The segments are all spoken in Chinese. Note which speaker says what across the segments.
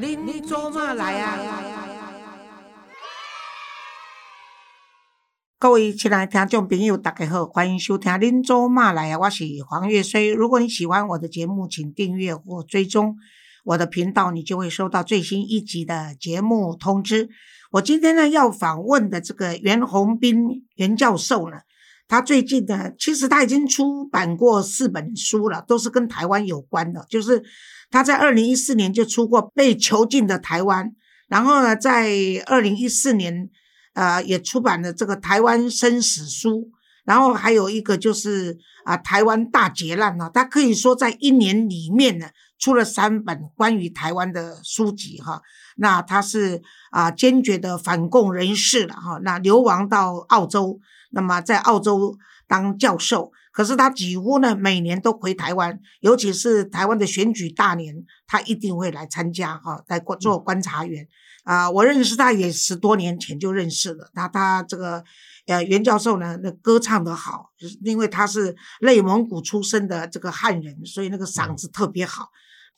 Speaker 1: 您做嘛来呀？各位亲爱的听众朋友，大家好，欢迎收听《您做嘛来呀》，我是黄月水。如果你喜欢我的节目，请订阅或追踪我的频道，你就会收到最新一集的节目通知。我今天呢要访问的这个袁宏斌袁教授呢，他最近呢，其实他已经出版过四本书了，都是跟台湾有关的，就是他在二零一四年就出过《被囚禁的台湾》，然后呢，在二零一四年。呃，也出版了这个台湾生死书，然后还有一个就是啊，台湾大劫难呢。他可以说在一年里面呢，出了三本关于台湾的书籍哈。那他是啊，坚决的反共人士了哈。那流亡到澳洲，那么在澳洲当教授，可是他几乎呢每年都回台湾，尤其是台湾的选举大年，他一定会来参加哈，来做观察员。啊，我认识他也十多年前就认识了。他他这个呃袁教授呢，那歌唱得好，就是因为他是内蒙古出生的这个汉人，所以那个嗓子特别好。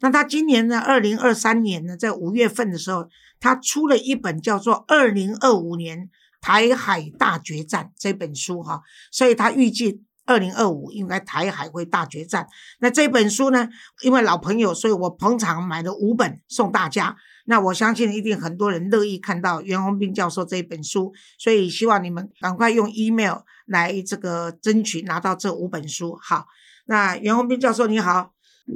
Speaker 1: 那他今年呢，二零二三年呢，在五月份的时候，他出了一本叫做《二零二五年台海大决战》这本书哈，所以他预计二零二五应该台海会大决战。那这本书呢，因为老朋友，所以我捧场买了五本送大家。那我相信一定很多人乐意看到袁宏斌教授这一本书，所以希望你们赶快用 email 来这个争取拿到这五本书。好，那袁宏斌教授你好，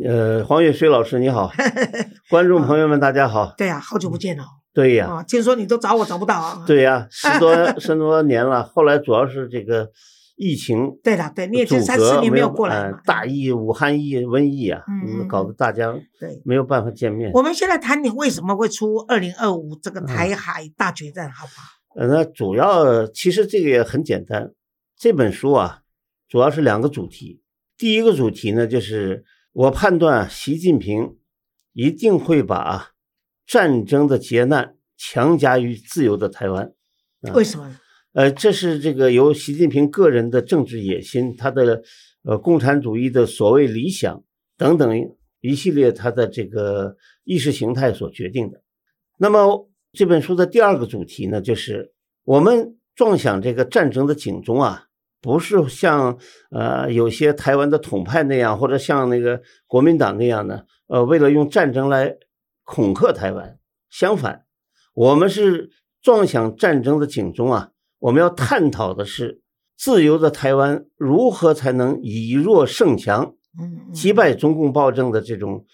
Speaker 2: 呃，黄月水老师你好，观众朋友们大家好。
Speaker 1: 对呀，好久不见了。
Speaker 2: 对呀，
Speaker 1: 听说你都找我找不到啊。
Speaker 2: 对呀，十多十多年了，后来主要是这个。疫情
Speaker 1: 对的，对，你也就三四年没有过来
Speaker 2: 大疫、武汉疫、瘟疫啊，嗯，搞得大家
Speaker 1: 对
Speaker 2: 没有办法见面。
Speaker 1: 我们现在谈你为什么会出二零二五这个台海大决战，好不好？
Speaker 2: 呃，那主要其实这个也很简单，这本书啊，主要是两个主题。第一个主题呢，就是我判断习近平一定会把战争的劫难强加于自由的台湾。
Speaker 1: 为什么？
Speaker 2: 呃，这是这个由习近平个人的政治野心，他的呃共产主义的所谓理想等等一系列他的这个意识形态所决定的。那么这本书的第二个主题呢，就是我们撞响这个战争的警钟啊，不是像呃有些台湾的统派那样，或者像那个国民党那样的，呃，为了用战争来恐吓台湾。相反，我们是撞响战争的警钟啊。我们要探讨的是，自由的台湾如何才能以弱胜强，嗯，击败中共暴政的这种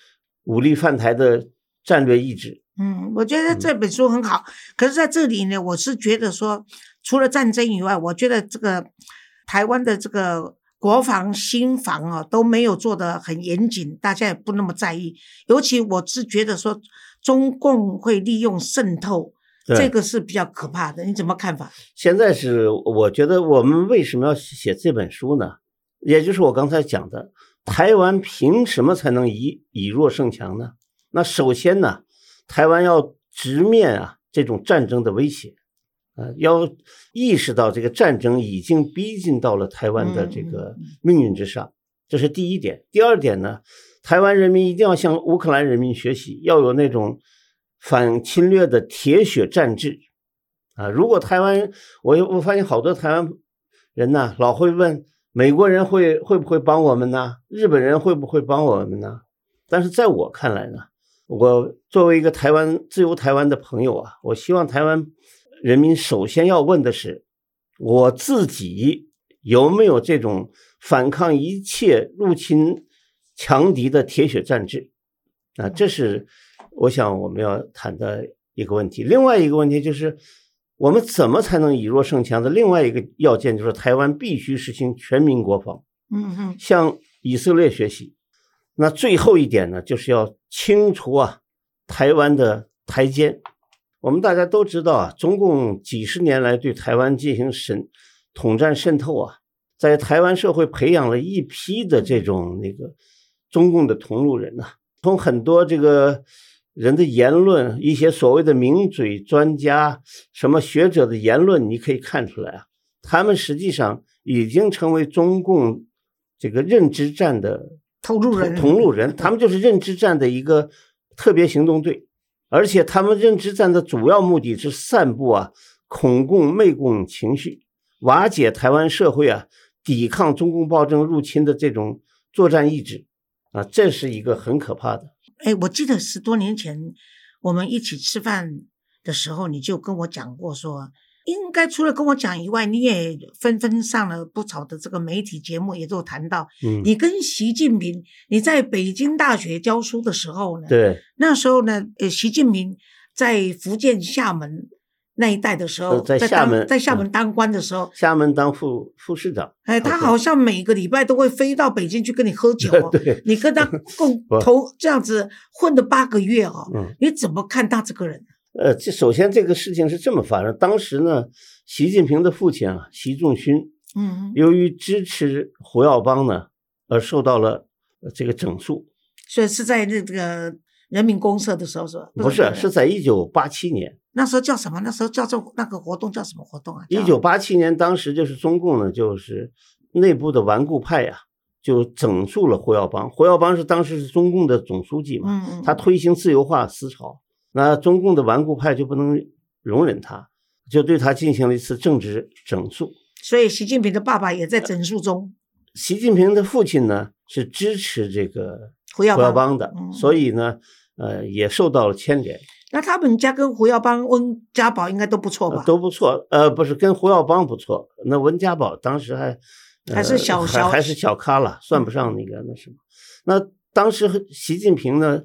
Speaker 2: 武力犯台的战略意志。
Speaker 1: 嗯，我觉得这本书很好。可是在这里呢，我是觉得说，除了战争以外，我觉得这个台湾的这个国防、新防啊都没有做得很严谨，大家也不那么在意。尤其我是觉得说，中共会利用渗透。这个是比较可怕的，你怎么看法？
Speaker 2: 现在是我觉得我们为什么要写这本书呢？也就是我刚才讲的，台湾凭什么才能以以弱胜强呢？那首先呢，台湾要直面啊这种战争的威胁，啊，要意识到这个战争已经逼近到了台湾的这个命运之上，这是第一点。第二点呢，台湾人民一定要向乌克兰人民学习，要有那种。反侵略的铁血战志啊！如果台湾，我我发现好多台湾人呢，老会问美国人会会不会帮我们呢？日本人会不会帮我们呢？但是在我看来呢，我作为一个台湾自由台湾的朋友啊，我希望台湾人民首先要问的是，我自己有没有这种反抗一切入侵强敌的铁血战志啊？这是。我想我们要谈的一个问题，另外一个问题就是，我们怎么才能以弱胜强的另外一个要件就是台湾必须实行全民国防，
Speaker 1: 嗯嗯，
Speaker 2: 向以色列学习。那最后一点呢，就是要清除啊台湾的台奸。我们大家都知道啊，中共几十年来对台湾进行渗统战渗透啊，在台湾社会培养了一批的这种那个中共的同路人呐，从很多这个。人的言论，一些所谓的名嘴、专家、什么学者的言论，你可以看出来啊，他们实际上已经成为中共这个认知战的
Speaker 1: 同路人。
Speaker 2: 同路人，他们就是认知战的一个特别行动队而且他们认知战的主要目的是散布啊恐共媚共情绪，瓦解台湾社会啊抵抗中共暴政入侵的这种作战意志啊，这是一个很可怕的。
Speaker 1: 哎，我记得十多年前我们一起吃饭的时候，你就跟我讲过说。应该除了跟我讲以外，你也纷纷上了不少的这个媒体节目，也都谈到，
Speaker 2: 嗯，
Speaker 1: 你跟习近平，你在北京大学教书的时候呢，
Speaker 2: 对，
Speaker 1: 那时候呢，呃，习近平在福建厦门那一代的时候，
Speaker 2: 在厦门，
Speaker 1: 在厦门当官的时候，
Speaker 2: 厦门当副副市长，
Speaker 1: 哎，他好像每个礼拜都会飞到北京去跟你喝酒，
Speaker 2: 对，
Speaker 1: 你跟他共 同这样子混了八个月哦，
Speaker 2: 嗯，
Speaker 1: 你怎么看他这个人？
Speaker 2: 呃，这首先这个事情是这么发生。当时呢，习近平的父亲啊，习仲勋，
Speaker 1: 嗯，
Speaker 2: 由于支持胡耀邦呢，而受到了这个整肃。
Speaker 1: 所以是在那个人民公社的时候是吧？
Speaker 2: 不是，是在一九八七年。
Speaker 1: 那时候叫什么？那时候叫做那个活动叫什么活动啊？
Speaker 2: 一九八七年，当时就是中共呢，就是内部的顽固派呀，就整肃了胡耀邦。胡耀邦是当时是中共的总书记嘛，
Speaker 1: 嗯嗯，
Speaker 2: 他推行自由化思潮。那中共的顽固派就不能容忍他，就对他进行了一次政治整肃。
Speaker 1: 所以，习近平的爸爸也在整肃中。
Speaker 2: 习近平的父亲呢是支持这个
Speaker 1: 胡耀
Speaker 2: 邦的，所以呢，呃，也受到了牵连。
Speaker 1: 那他们家跟胡耀邦、温家宝应该都不错吧？
Speaker 2: 都不错。呃，不是跟胡耀邦不错，那温家宝当时还
Speaker 1: 还是小小
Speaker 2: 还是小咖了，算不上那个那什么。那当时习近平呢？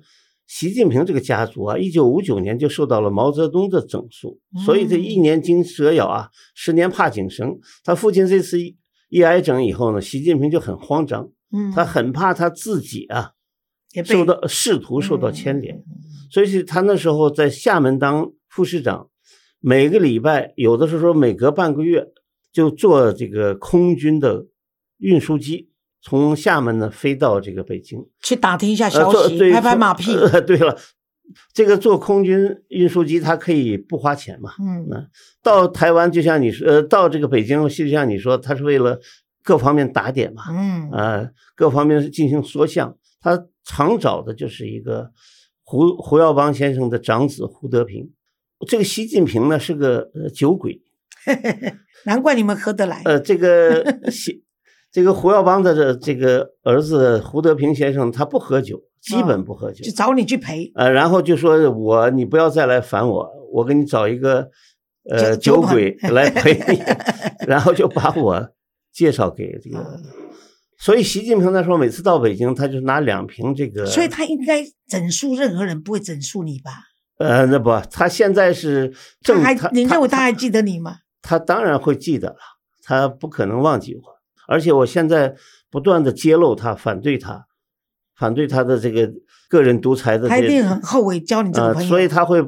Speaker 2: 习近平这个家族啊，一九五九年就受到了毛泽东的整肃，所以这一年惊蛇咬啊，十年怕井绳。他父亲这次一挨整以后呢，习近平就很慌张，
Speaker 1: 嗯，
Speaker 2: 他很怕他自己啊受到仕途受到牵连，所以他那时候在厦门当副市长，每个礼拜有的时候每隔半个月就坐这个空军的运输机。从厦门呢飞到这个北京
Speaker 1: 去打听一下消息，拍拍马屁。
Speaker 2: 对了，这个坐空军运输机它可以不花钱嘛？
Speaker 1: 嗯，
Speaker 2: 那到台湾就像你说，呃，到这个北京就像你说，他是为了各方面打点嘛。
Speaker 1: 嗯，
Speaker 2: 啊，各方面进行缩项。他常找的就是一个胡胡耀邦先生的长子胡德平。这个习近平呢是个酒鬼，
Speaker 1: 难怪你们喝得来。
Speaker 2: 呃，这个习。这个胡耀邦的这这个儿子胡德平先生，他不喝酒，基本不喝酒，
Speaker 1: 就找你去陪。
Speaker 2: 呃，然后就说我，你不要再来烦我，我给你找一个呃酒鬼来陪你，然后就把我介绍给这个。所以习近平那时候每次到北京，他就拿两瓶这个。
Speaker 1: 所以他应该整肃任何人，不会整肃你吧？
Speaker 2: 呃，那不，他现在是正，
Speaker 1: 还你认为他还记得你吗？
Speaker 2: 他当然会记得了，他不可能忘记我。而且我现在不断的揭露他，反对他，反对他的这个个人独裁的，
Speaker 1: 他一定很后悔交你这个朋友，
Speaker 2: 所以他会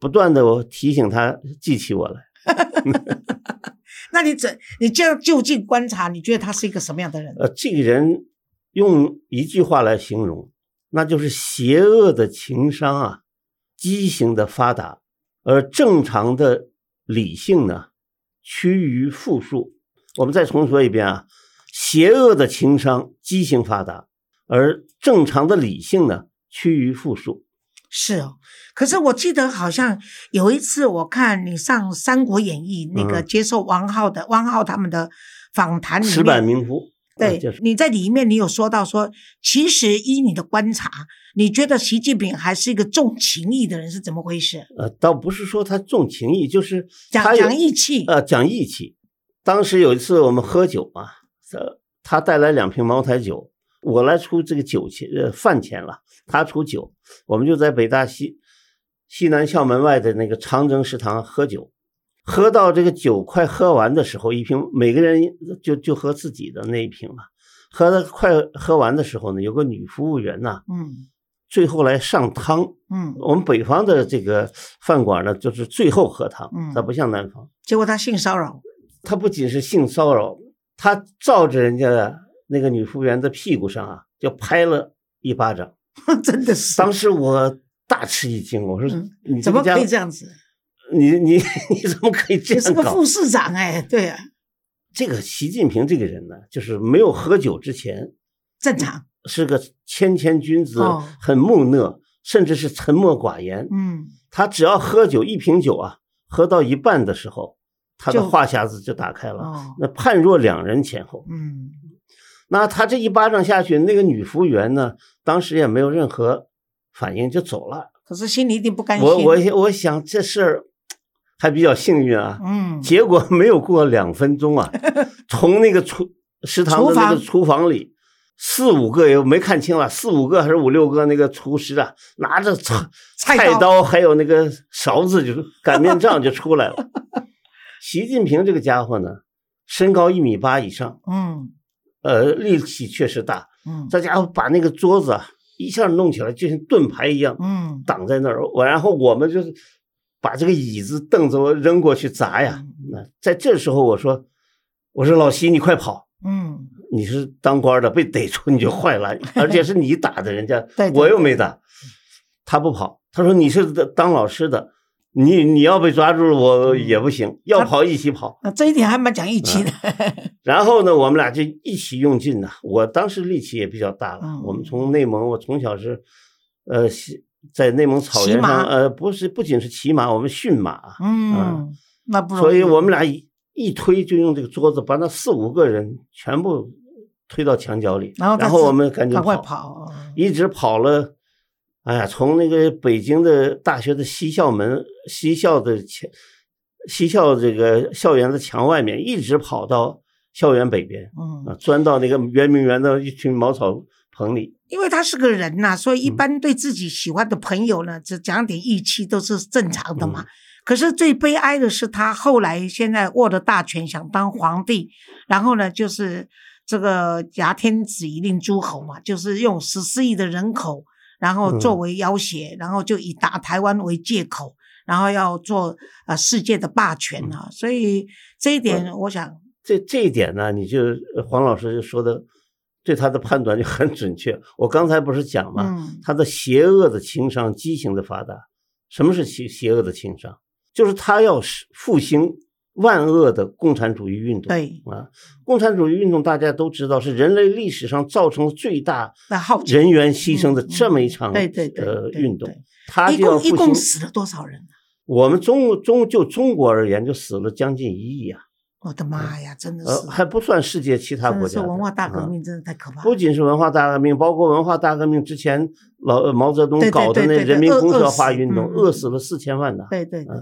Speaker 2: 不断的提醒他记起我来。
Speaker 1: 那你怎你这样就近观察，你觉得他是一个什么样的人？
Speaker 2: 呃，这个人用一句话来形容，那就是邪恶的情商啊，畸形的发达，而正常的理性呢，趋于负数。我们再重说一遍啊。邪恶的情商畸形发达，而正常的理性呢趋于负数。
Speaker 1: 是哦，可是我记得好像有一次我看你上《三国演义》那个接受王浩的王浩他们的访谈里面，
Speaker 2: 石板名夫。
Speaker 1: 对，你在里面你有说到说，其实依你的观察，你觉得习近平还是一个重情义的人，是怎么回事？
Speaker 2: 呃，倒不是说他重情义，就是
Speaker 1: 讲讲义气。
Speaker 2: 呃，讲义气。当时有一次我们喝酒嘛。呃，他带来两瓶茅台酒，我来出这个酒钱，呃，饭钱了，他出酒，我们就在北大西西南校门外的那个长征食堂喝酒，喝到这个酒快喝完的时候，一瓶每个人就就喝自己的那一瓶嘛，喝的快喝完的时候呢，有个女服务员呐，
Speaker 1: 嗯，
Speaker 2: 最后来上汤，
Speaker 1: 嗯，
Speaker 2: 我们北方的这个饭馆呢，就是最后喝汤，
Speaker 1: 嗯，
Speaker 2: 它不像南方，
Speaker 1: 结果他性骚扰，
Speaker 2: 他不仅是性骚扰。他照着人家那个女服务员的屁股上啊，就拍了一巴掌，
Speaker 1: 真的是。
Speaker 2: 当时我大吃一惊，我说：“ 你
Speaker 1: 怎么可以这样子？
Speaker 2: 你你你怎么可以这样
Speaker 1: 搞？”是个副市长哎，对啊。
Speaker 2: 这个习近平这个人呢，就是没有喝酒之前
Speaker 1: 正常，
Speaker 2: 是个谦谦君子，很木讷，甚至是沉默寡言。
Speaker 1: 嗯，
Speaker 2: 他只要喝酒一瓶酒啊，喝到一半的时候，他的话匣子就打开了。
Speaker 1: 哦，
Speaker 2: 那判若两人前后。
Speaker 1: 嗯，
Speaker 2: 那他这一巴掌下去，那个女服务员呢，当时也没有任何反应就走了。
Speaker 1: 可是心里一定不甘心。
Speaker 2: 我我我想这事儿还比较幸运啊，
Speaker 1: 嗯，
Speaker 2: 结果没有过两分钟啊，从那个厨食堂的那个
Speaker 1: 厨
Speaker 2: 厨房里，四五个也没看清了，四五个还是五六个那个厨师啊，拿着菜
Speaker 1: 菜刀
Speaker 2: 菜刀还有那个勺子，就是擀面杖就出来了。习近平这个家伙呢，身高一米八以上，
Speaker 1: 嗯
Speaker 2: 呃，力气确实大，
Speaker 1: 嗯
Speaker 2: 这家伙把那个桌子啊一下弄起来，就像盾牌一样
Speaker 1: 嗯，
Speaker 2: 挡在那儿。我然后我们就是把这个椅子、凳子我扔过去砸呀。
Speaker 1: 嗯
Speaker 2: 那在这时候我说，我说老习你快跑，
Speaker 1: 嗯，
Speaker 2: 你是当官的，被逮住你就坏了，而且是你打的人家，
Speaker 1: 对
Speaker 2: 我又没打。他不跑，他说你是当老师的，你你要被抓住了我也不行，要跑一起跑。
Speaker 1: 那这一点还蛮讲义气的。
Speaker 2: 然后呢，我们俩就一起用劲呐。我当时力气也比较大了。
Speaker 1: 嗯
Speaker 2: 我们从内蒙，我从小是，呃，在内蒙草原上，呃，不是，不仅是骑马，我们驯马，
Speaker 1: 嗯，那不。
Speaker 2: 所以我们俩一一推就用这个桌子把那四五个人全部推到墙角里，
Speaker 1: 然后
Speaker 2: 然后我们赶紧跑。一直跑了。哎呀，从那个北京的大学的西校门、西校的墙、西校这个校园的墙外面，一直跑到校园北边。
Speaker 1: 嗯，
Speaker 2: 啊，钻到那个圆明园的一群茅草棚里。
Speaker 1: 因为他是个人呐、所以一
Speaker 2: 嗯
Speaker 1: 般对自己喜欢的朋友呢，只讲点义气都是正常的
Speaker 2: 嗯
Speaker 1: 嘛。可是最悲哀的是，他后来现在握着大权，想当皇帝，然后呢，就是这个挟天子以令诸侯嘛，就是用十四亿的人口，然后作
Speaker 2: 嗯
Speaker 1: 为要挟，然后就以打台湾为借口，然后要做呃世界的霸权
Speaker 2: 嗯
Speaker 1: 啊。所以这一点，我想，
Speaker 2: 这这一点呢，你就呃黄老师就说的，对他的判断就很准确。我刚才不是讲嘛？
Speaker 1: 嗯
Speaker 2: 他的邪恶的情商畸形的发达。什么是邪邪恶的情商？就是他要是复兴万恶的共产主义运动。
Speaker 1: 对，
Speaker 2: 啊，共产主义运动大家都知道是人类历史上造成最大人员牺牲的
Speaker 1: 嗯
Speaker 2: 这么一场
Speaker 1: 对对对
Speaker 2: 呃
Speaker 1: 对
Speaker 2: 运动
Speaker 1: 对，一共一。共死了多少人？
Speaker 2: 我们中中就中国而言，就死了将近一亿啊，
Speaker 1: 我的妈呀，真的
Speaker 2: 呃，
Speaker 1: 是，
Speaker 2: 还不算世界其他国家的
Speaker 1: 文化大革
Speaker 2: 嗯
Speaker 1: 命，真的太可怕了。
Speaker 2: 不仅是文化大革命，包括文化大革命之前老呃毛泽东搞的那人民公社化运动，饿死了四千万呢。
Speaker 1: 对对对，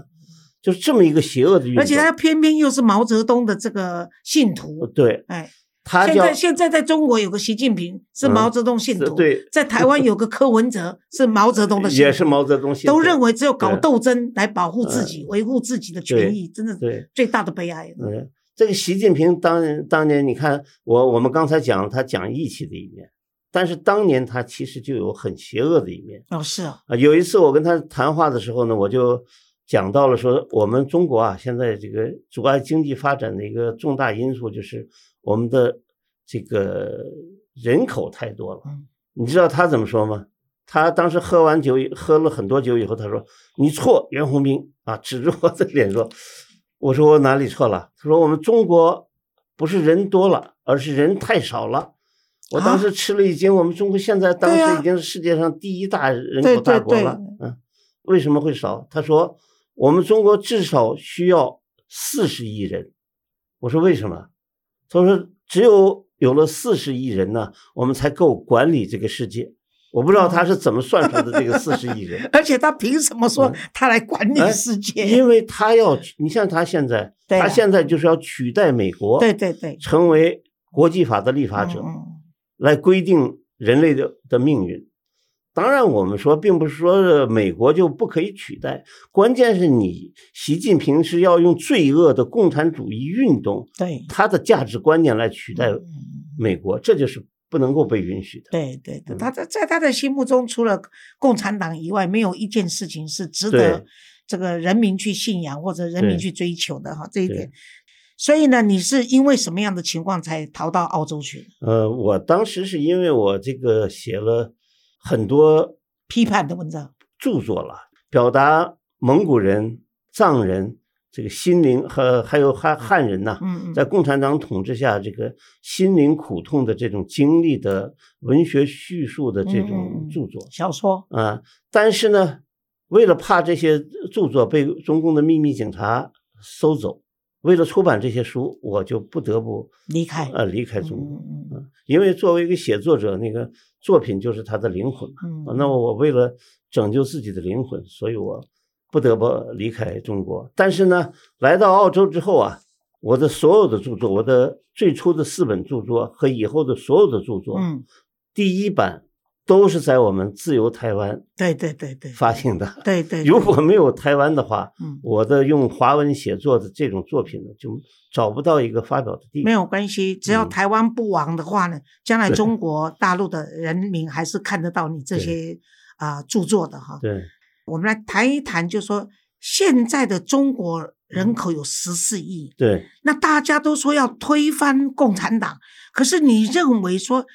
Speaker 2: 就是这么一个邪恶的运动，
Speaker 1: 而且他偏偏又是毛泽东的这个信徒，
Speaker 2: 对
Speaker 1: 哎，
Speaker 2: 他
Speaker 1: 现在现在在中国有个习近平是
Speaker 2: 嗯
Speaker 1: 毛泽东信徒，
Speaker 2: 对，
Speaker 1: 在台湾有个柯文哲是毛泽东的信徒，
Speaker 2: 也是毛泽东信徒
Speaker 1: 都认为只有搞斗争来保护自己、维护自己的权益，真的
Speaker 2: 是，
Speaker 1: 最大的悲哀。
Speaker 2: 嗯，这个习近平当当年，你看我我们刚才讲他讲义气的一面，但是当年他其实就有很邪恶的一面
Speaker 1: 哦，是哦，
Speaker 2: 啊。有一次我跟他谈话的时候呢，我就讲到了说，我们中国啊，现在这个阻碍经济发展的一个重大因素就是我们的这个人口太多了。
Speaker 1: 嗯
Speaker 2: 你知道他怎么说吗？他当时喝完酒以，喝了很多酒以后，他说：“你错，袁宏斌啊！”指着我的脸说：“我说我哪里错了？”他说：“我们中国不是人多了，而是人太少了。”我当时吃了一惊，我们中国现在当时已经是世界上第一大人口大国了。嗯，为什么会少？他说：“我们中国至少需要四十亿人。”我说：“为什么？”他说：“只有有了四十亿人呢，我们才够管理这个世界。”我不知道他是怎么算出来的这个四十亿人，
Speaker 1: 而且他凭什么说他来管理
Speaker 2: 哎
Speaker 1: 世界？
Speaker 2: 因为他要，你像他现在，
Speaker 1: 啊
Speaker 2: 他现在就是要取代美国，
Speaker 1: 对对对，
Speaker 2: 成为国际法的立法者，
Speaker 1: 嗯
Speaker 2: 来规定人类的的命运。当然，我们说并不是说呃美国就不可以取代，关键是你习近平是要用罪恶的共产主义运动，
Speaker 1: 对
Speaker 2: 他的价值观念来取代
Speaker 1: 嗯
Speaker 2: 美国，这就是不能够被允许的。
Speaker 1: 对对对，
Speaker 2: 嗯
Speaker 1: 他在在他的心目中，除了共产党以外，没有一件事情是值得这个人民去信仰或者人民去追求的哈。这一点，所以呢，你是因为什么样的情况才逃到澳洲去？
Speaker 2: 呃，我当时是因为我这个写了很多
Speaker 1: 批判的文章，
Speaker 2: 著作了，表达蒙古人、藏人这个心灵和还有汉汉人呐、在共产党统治下这个心灵苦痛的这种经历的文学叙述的这种
Speaker 1: 嗯
Speaker 2: 著作。
Speaker 1: 小说，
Speaker 2: 啊，但是呢，为了怕这些著作被中共的秘密警察收走，为了出版这些书，我就不得不
Speaker 1: 离开，
Speaker 2: 呃，离开中国。
Speaker 1: 嗯嗯
Speaker 2: 因为作为一个写作者，那个作品就是他的灵魂嘛。
Speaker 1: 嗯，
Speaker 2: 那我为了拯救自己的灵魂，所以我不得不离开中国。但是呢，来到澳洲之后啊，我的所有的著作，我的最初的四本著作和以后的所有的著作，
Speaker 1: 嗯，
Speaker 2: 第一版都是在我们自由台湾
Speaker 1: 对对对对，
Speaker 2: 发行的。
Speaker 1: 对对，
Speaker 2: 如果没有台湾的话，
Speaker 1: 嗯
Speaker 2: 我的用华文写作的这种作品呢，就找不到一个发表的地方。
Speaker 1: 没有关系，只要
Speaker 2: 嗯
Speaker 1: 台湾不亡的话呢，将来中国大陆的人民还是看得到你这些啊、著作的哈。
Speaker 2: 对，
Speaker 1: 我们来谈一谈，就说现在的中国人口有十四亿，
Speaker 2: 对，
Speaker 1: 那大家都说要推翻共产党，可是你认为说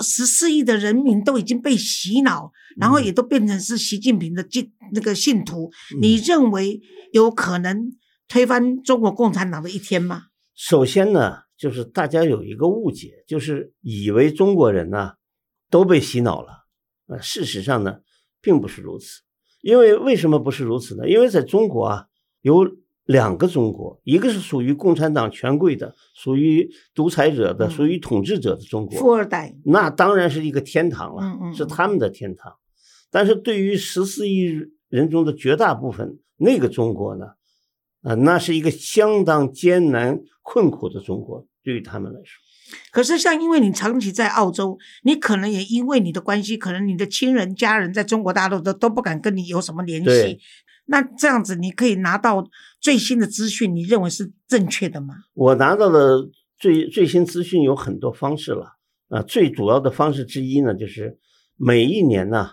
Speaker 1: 十四亿的人民都已经被洗脑，然后
Speaker 2: 嗯
Speaker 1: 也都变成是习近平的信那个信徒，你认为有可能推翻中国共产党的一天吗？
Speaker 2: 首先呢，就是大家有一个误解，就是以为中国人呢都被洗脑了。呃，事实上呢，并不是如此。因为为什么不是如此呢？因为在中国啊，有两个中国，一个是属于共产党权贵的，属于独裁者的，
Speaker 1: 嗯
Speaker 2: 属于统治者的中国，
Speaker 1: 富二代，
Speaker 2: 那当然是一个天堂了，
Speaker 1: 嗯嗯嗯
Speaker 2: 是他们的天堂。但是对于十四亿人中的绝大部分，那个中国呢，啊、那是一个相当艰难困苦的中国，对于他们来说。
Speaker 1: 可是像因为你长期在澳洲，你可能也因为你的关系，可能你的亲人家人在中国大陆都都不敢跟你有什么联系
Speaker 2: 对。
Speaker 1: 那这样子，你可以拿到最新的资讯，你认为是正确的吗？
Speaker 2: 我拿到的最最新资讯有很多方式了啊，最主要的方式之一呢，就是每一年呢，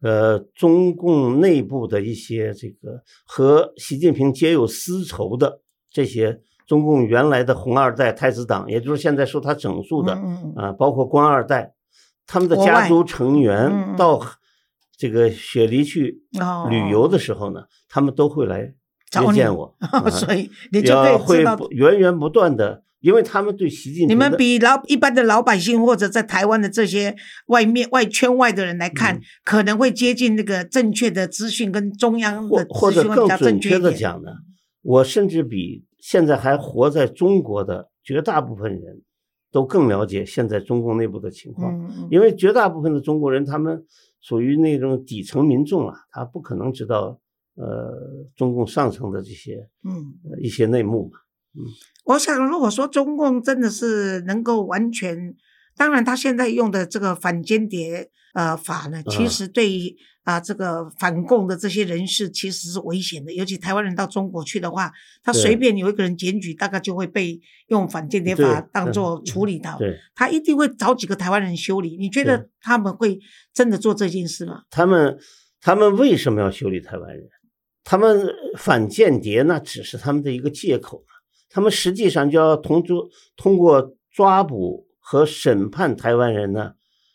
Speaker 2: 呃，中共内部的一些这个和习近平结有私仇的这些中共原来的红二代太子党，也就是现在受他整肃的
Speaker 1: 嗯嗯嗯
Speaker 2: 啊，包括官二代，他们的家族成
Speaker 1: 嗯
Speaker 2: 员
Speaker 1: 嗯
Speaker 2: 到这个雪梨去
Speaker 1: 哦
Speaker 2: 旅游的时候呢，他们都会来接见我，啊
Speaker 1: 所以你就可以知
Speaker 2: 要会
Speaker 1: 道，
Speaker 2: 不源源不断的，因为他们对习近平
Speaker 1: 你们比老一般的老百姓或者在台湾的这些外面外圈外的人来看，
Speaker 2: 嗯
Speaker 1: 可能会接近那个正确的资讯跟中央的
Speaker 2: 或者更准确。的讲呢，我甚至比现在还活在中国的绝大部分人都更了解现在中共内部的情况，因为绝大部分的中国人他们属于那种底层民众啊，他不可能知道呃中共上层的这些
Speaker 1: 嗯。
Speaker 2: 呃一些内幕嘛。
Speaker 1: 嗯我想，如果说中共真的是能够完全，当然他现在用的这个反间谍呃法呢，其
Speaker 2: 嗯
Speaker 1: 实对于啊、这个反共的这些人士其实是危险的。尤其台湾人到中国去的话，他
Speaker 2: 对
Speaker 1: 随便有一个人检举，大概就会被用反间谍法
Speaker 2: 对
Speaker 1: 当做处理到。他一定会找几个台湾人修理。你觉得他们会真的做这件事吗？
Speaker 2: 他们他们为什么要修理台湾人？他们反间谍那只是他们的一个借口嘛，他们实际上就要通过通过抓捕和审判台湾人呢，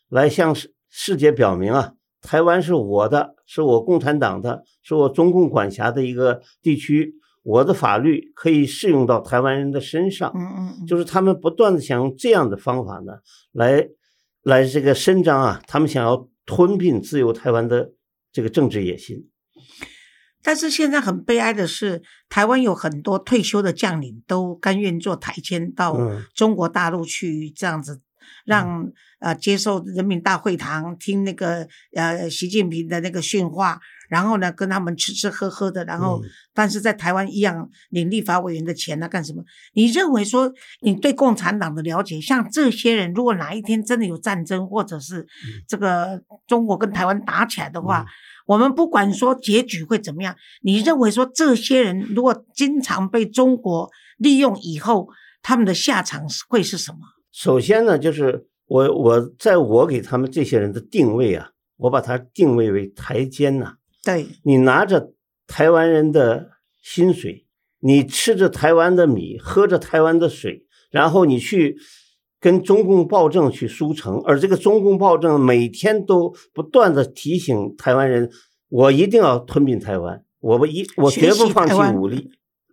Speaker 2: 来向世世界表明啊，台湾是我的，是我共产党的，是我中共管辖的一个地区，我的法律可以适用到台湾人的身上。
Speaker 1: 嗯嗯嗯，
Speaker 2: 就是他们不断的想用这样的方法呢，来来这个伸张啊，他们想要吞并自由台湾的这个政治野心。
Speaker 1: 但是现在很悲哀的是，台湾有很多退休的将领都甘愿做台签到
Speaker 2: 嗯。
Speaker 1: 中国大陆去，这样子让呃接受人民大会堂听那个呃习近平的那个训话，然后呢跟他们吃吃喝喝的，然后、
Speaker 2: 嗯
Speaker 1: 但是在台湾一样领立法委员的钱啊干什么？你认为说你对共产党的了解，像这些人，如果哪一天真的有战争，或者是这个中国跟台湾打起来的话，
Speaker 2: 嗯
Speaker 1: 我们不管说结局会怎么样，你认为说这些人如果经常被中国利用以后，他们的下场是会是什么？
Speaker 2: 首先呢，就是我我在我给他们这些人的定位啊，我把它定位为台奸呐、
Speaker 1: 对，
Speaker 2: 你拿着台湾人的薪水，你吃着台湾的米，喝着台湾的水，然后你去跟中共暴政去输诚，而这个中共暴政每天都不断的提醒台湾人，我一定要吞并台湾，我不一我绝不放弃武力，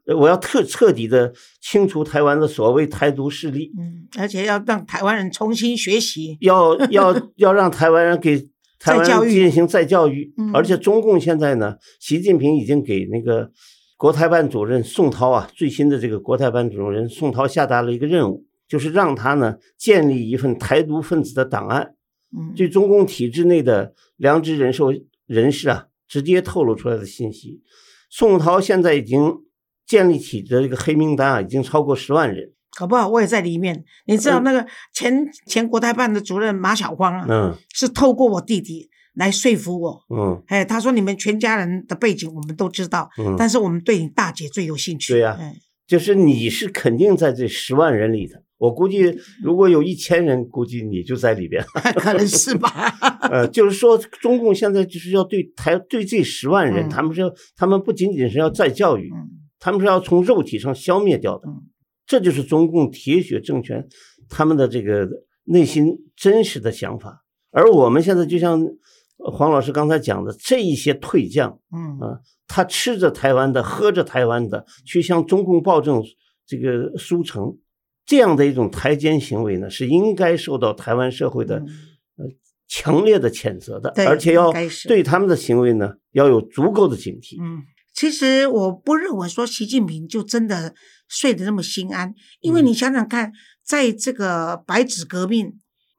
Speaker 2: 呃我要特彻底的清除台湾的所谓台独势力，
Speaker 1: 嗯，而且要让台湾人重新学习，
Speaker 2: 要要要让台湾人给台
Speaker 1: 再教育
Speaker 2: 湾进行再教育
Speaker 1: 嗯，
Speaker 2: 而且中共现在呢，习近平已经给那个国台办主任宋涛啊，最新的这个国台办主任宋涛下达了一个任务，就是让他呢建立一份台独分子的档案，
Speaker 1: 嗯，
Speaker 2: 对中共体制内的良知人寿人士啊，直接透露出来的信息。宋涛现在已经建立起的这个黑名单啊，已经超过十万人。
Speaker 1: 搞不好我也在里面。你知道那个前、前国台办的主任马晓光啊，
Speaker 2: 嗯
Speaker 1: 是透过我弟弟来说服我。
Speaker 2: 嗯
Speaker 1: 哎，他说你们全家人的背景我们都知道，
Speaker 2: 嗯，
Speaker 1: 但是我们对你大姐最有兴趣。
Speaker 2: 对呀
Speaker 1: 哎
Speaker 2: 就是你是肯定在这十万人里的。我估计如果有一千人，估计你就在里边。
Speaker 1: 可能是吧。
Speaker 2: 呃，就是说，中共现在就是要对台对这十万人，
Speaker 1: 嗯
Speaker 2: 他们是要他们不仅仅是要再教育，
Speaker 1: 嗯
Speaker 2: 他们是要从肉体上消灭掉的。
Speaker 1: 嗯
Speaker 2: 这就是中共铁血政权他们的这个内心真实的想法。而我们现在就像呃黄老师刚才讲的，这一些退将，
Speaker 1: 嗯
Speaker 2: 啊他吃着台湾的，喝着台湾的，去向中共暴政这个书城，这样的一种台奸行为呢，是应该受到台湾社会的
Speaker 1: 呃
Speaker 2: 强烈的谴责的，而且要对他们的行为呢要有足够的警惕。
Speaker 1: 嗯，其实我不认为说习近平就真的睡得那么心安，因为
Speaker 2: 嗯。
Speaker 1: 你想想看，在这个白纸革命，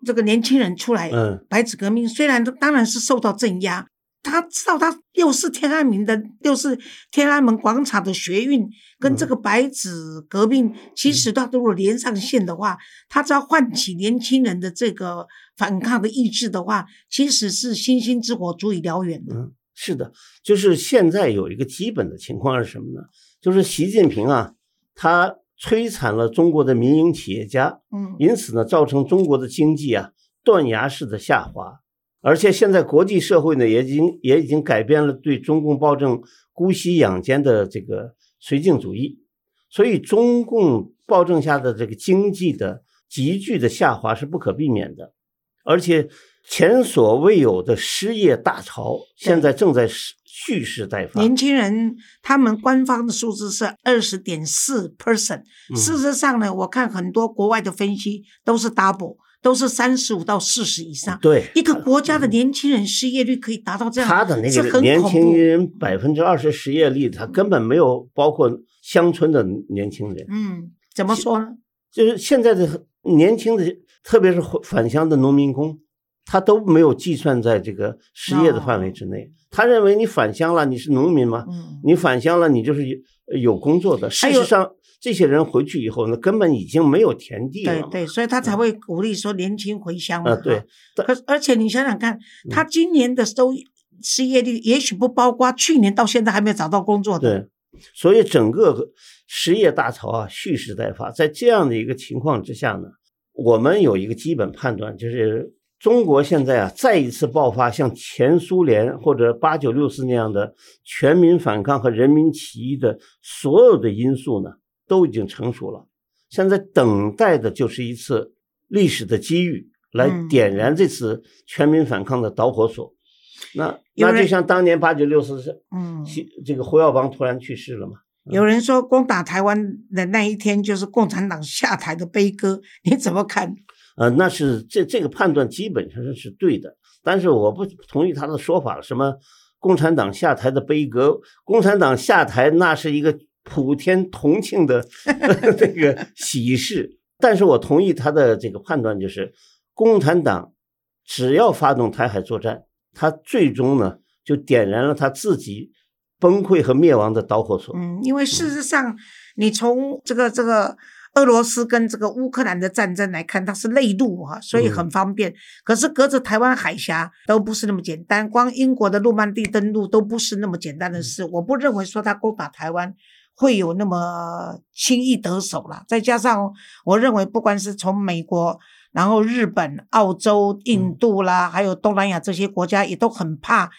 Speaker 1: 这个年轻人出来，
Speaker 2: 嗯。
Speaker 1: 白纸革命虽然当然是受到镇压，他知道他又是天安门的，又是天安门广场的学运，跟这个白纸革命，其实他如果连上线的话，他只要唤起年轻人的这个反抗的意志的话，其实是星星之火足以燎原的。
Speaker 2: 嗯，是的，就是现在有一个基本的情况是什么呢？就是习近平啊，他摧残了中国的民营企业家，
Speaker 1: 嗯。
Speaker 2: 因此呢，造成中国的经济啊断崖式的下滑，而且现在国际社会呢也已经也已经改变了对中共暴政姑息养奸的这个绥靖主义，所以中共暴政下的这个经济的急剧的下滑是不可避免的，而且前所未有的失业大潮现在正在蓄蓄势待发。
Speaker 1: 年轻人他们官方的数字是二十点四 percent，
Speaker 2: 嗯
Speaker 1: 事实上呢，我看很多国外的分析都是 double，都是三十五到四十以上。
Speaker 2: 对
Speaker 1: 一个国家的年轻人失业率可以达到这样，
Speaker 2: 他的那
Speaker 1: 是
Speaker 2: 个年。轻人百分之二十失业率，他根本没有包括乡村的年轻人，
Speaker 1: 嗯，怎么说呢？
Speaker 2: 就是现在的年轻的，特别是返乡的农民工，他都没有计算在这个失业的范围之内。他认为你返乡了，你是农民吗？
Speaker 1: 嗯，
Speaker 2: 你返乡了，你就是有有工作的。事实上，这些人回去以后呢，根本已经没有田地了。
Speaker 1: 对对，所以他才会鼓励说年轻回乡嘛。
Speaker 2: 啊，对
Speaker 1: 哈。，可而且你想想看，他今年的收失业率也许不包括去年到现在还没有找到工作的。
Speaker 2: 对，所以整个失业大潮啊蓄势待发。在这样的一个情况之下呢，我们有一个基本判断，就是中国现在啊再一次爆发像前苏联或者八九六四那样的全民反抗和人民起义的所有的因素呢，都已经成熟了。现在等待的就是一次历史的机遇，来
Speaker 1: 嗯
Speaker 2: 点燃这次全民反抗的导火索。那那就像当年八九六四是
Speaker 1: 嗯，
Speaker 2: 这个胡耀邦突然去世了嘛？
Speaker 1: 有人说攻打台湾的那一天就是共产党下台的悲歌，你怎么看？
Speaker 2: 呃，那是这这个判断基本上是是对的，但是我不同意他的说法，什么共产党下台的悲歌，共产党下台那是一个普天同庆的 这个喜事，但是我同意他的这个判断，就是共产党只要发动台海作战，他最终呢就点燃了他自己崩溃和灭亡的导火索。
Speaker 1: 嗯，因为事实上，你从这个这个俄罗斯跟这个乌克兰的战争来看，它是内陆哈、所以很方便。可是隔着台湾海峡都不是那么简单，光英国的诺曼底登陆都不是那么简单的事。我不认为说他攻打台湾。会有那么轻易得手了。再加上我认为，不管是从美国，然后日本、澳洲、印度啦，还有东南亚这些国家，也都很怕。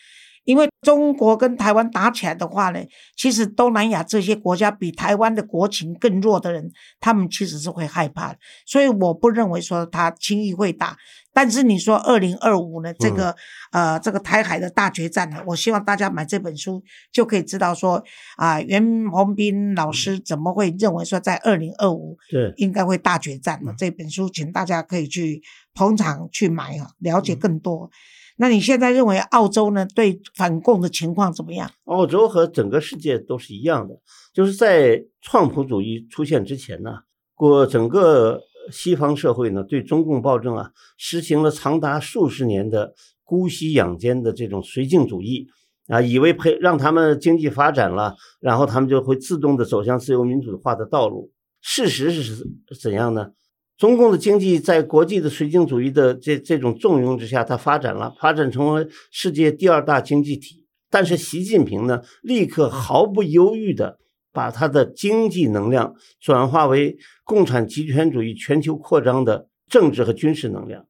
Speaker 1: 因为中国跟台湾打起来的话呢，其实东南亚这些国家比台湾的国情更弱的人，他们其实是会害怕的。所以我不认为说他轻易会打。但是你说二零二五呢，这个、呃这个台海的大决战呢，我希望大家买这本书就可以知道说啊、袁宏斌老师怎么会认为说在二零二五
Speaker 2: 对，
Speaker 1: 应该会大决战的这本书，请大家可以去捧场去买啊，了解更多。那你现在认为澳洲呢对反共的情况怎么样？
Speaker 2: 澳洲和整个世界都是一样的，就是在创普主义出现之前呢，过整个西方社会呢对中共暴政啊实行了长达数十年的姑息养奸的这种绥靖主义啊，以为培让他们经济发展了，然后他们就会自动的走向自由民主化的道路。事实是怎样呢？中共的经济在国际的绥靖主义的这这种纵容之下，它发展了，发展成为世界第二大经济体。但是习近平呢，立刻毫不犹豫地把他的经济能量转化为共产极权主义全球扩张的政治和军事能量，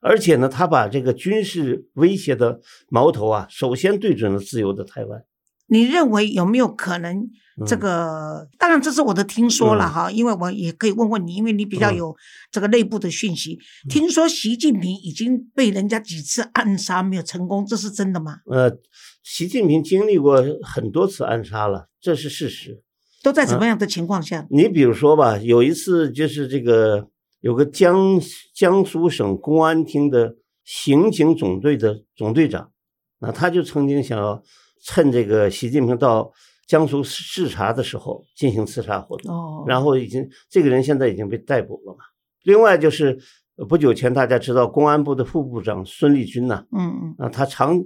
Speaker 2: 而且呢，他把这个军事威胁的矛头啊，首先对准了自由的台湾。
Speaker 1: 你认为有没有可能？这个当然这是我的听说了哈，因为我也可以问问你，因为你比较有这个内部的讯息。听说习近平已经被人家几次暗杀没有成功，这是真的吗？
Speaker 2: 呃，习近平经历过很多次暗杀了，这是事实。
Speaker 1: 都在什么样的情况下？
Speaker 2: 你比如说吧，有一次就是这个有个江江苏省公安厅的刑警总队的总队长，那他就曾经想要。趁这个习近平到江苏视察的时候进行刺杀活动，然后已经这个人现在已经被逮捕了嘛。另外就是不久前大家知道公安部的副部长孙立军呐，
Speaker 1: 嗯嗯，
Speaker 2: 啊他长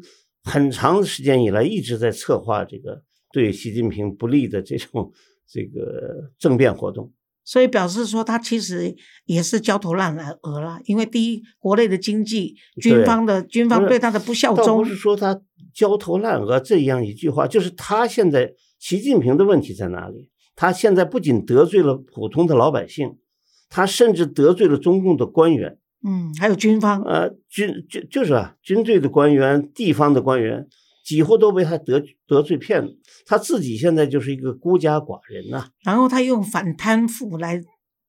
Speaker 2: 很长时间以来一直在策划这个对习近平不利的这种这个政变活动。
Speaker 1: 所以表示说，他其实也是焦头烂额了。因为第一，国内的经济，军方的军方对他的不效忠，
Speaker 2: 不是说他焦头烂额这样一句话，就是他现在习近平的问题在哪里？他现在不仅得罪了普通的老百姓，他甚至得罪了中共的官员，
Speaker 1: 嗯，还有军方，
Speaker 2: 呃，军就就是啊，军队的官员、地方的官员。几乎都被他得得罪骗了，他自己现在就是一个孤家寡人呐。
Speaker 1: 然后他用反贪腐来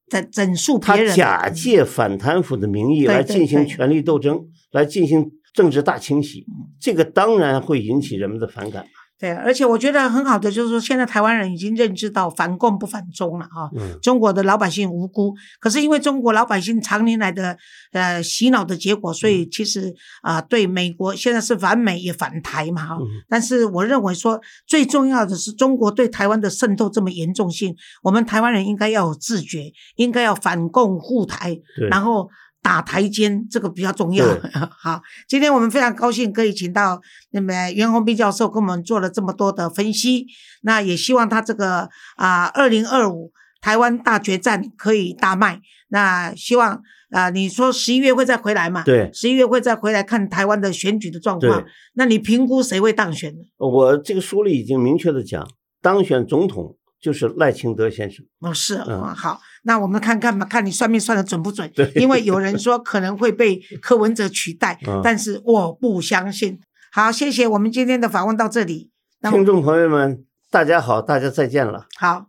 Speaker 1: 整整肃
Speaker 2: 别人，他假借反贪腐的名义来进行权力斗争，来进行政治大清洗，这个当然会引起人们的反感。
Speaker 1: 对，而且我觉得很好的就是说，现在台湾人已经认知到反共不反中了啊。
Speaker 2: 嗯。
Speaker 1: 中国的老百姓无辜，可是因为中国老百姓常年来的呃洗脑的结果，所以其实啊，对美国现在是反美也反台嘛哈。
Speaker 2: 嗯。
Speaker 1: 但是我认为说，最重要的是中国对台湾的渗透这么严重性，我们台湾人应该要有自觉，应该要反共护台，然后。打台阶，这个比较重要。好，今天我们非常高兴可以请到那么袁宏斌教授跟我们做了这么多的分析。那也希望他这个啊，二零二五台湾大决战可以大卖。那希望啊，你说十一月会再回来嘛？
Speaker 2: 对，
Speaker 1: 十一月会再回来看台湾的选举的状况。那你评估谁会当选呢？
Speaker 2: 我这个书里已经明确的讲，当选总统。就是赖清德先生
Speaker 1: 哦，是啊，好，那我们看看嘛，看你算命算的准不准？因为有人说可能会被柯文哲取代，但是我不相信。好，谢谢我们今天的访问到这里。
Speaker 2: 听众朋友们，大家好，大家再见了。
Speaker 1: 好。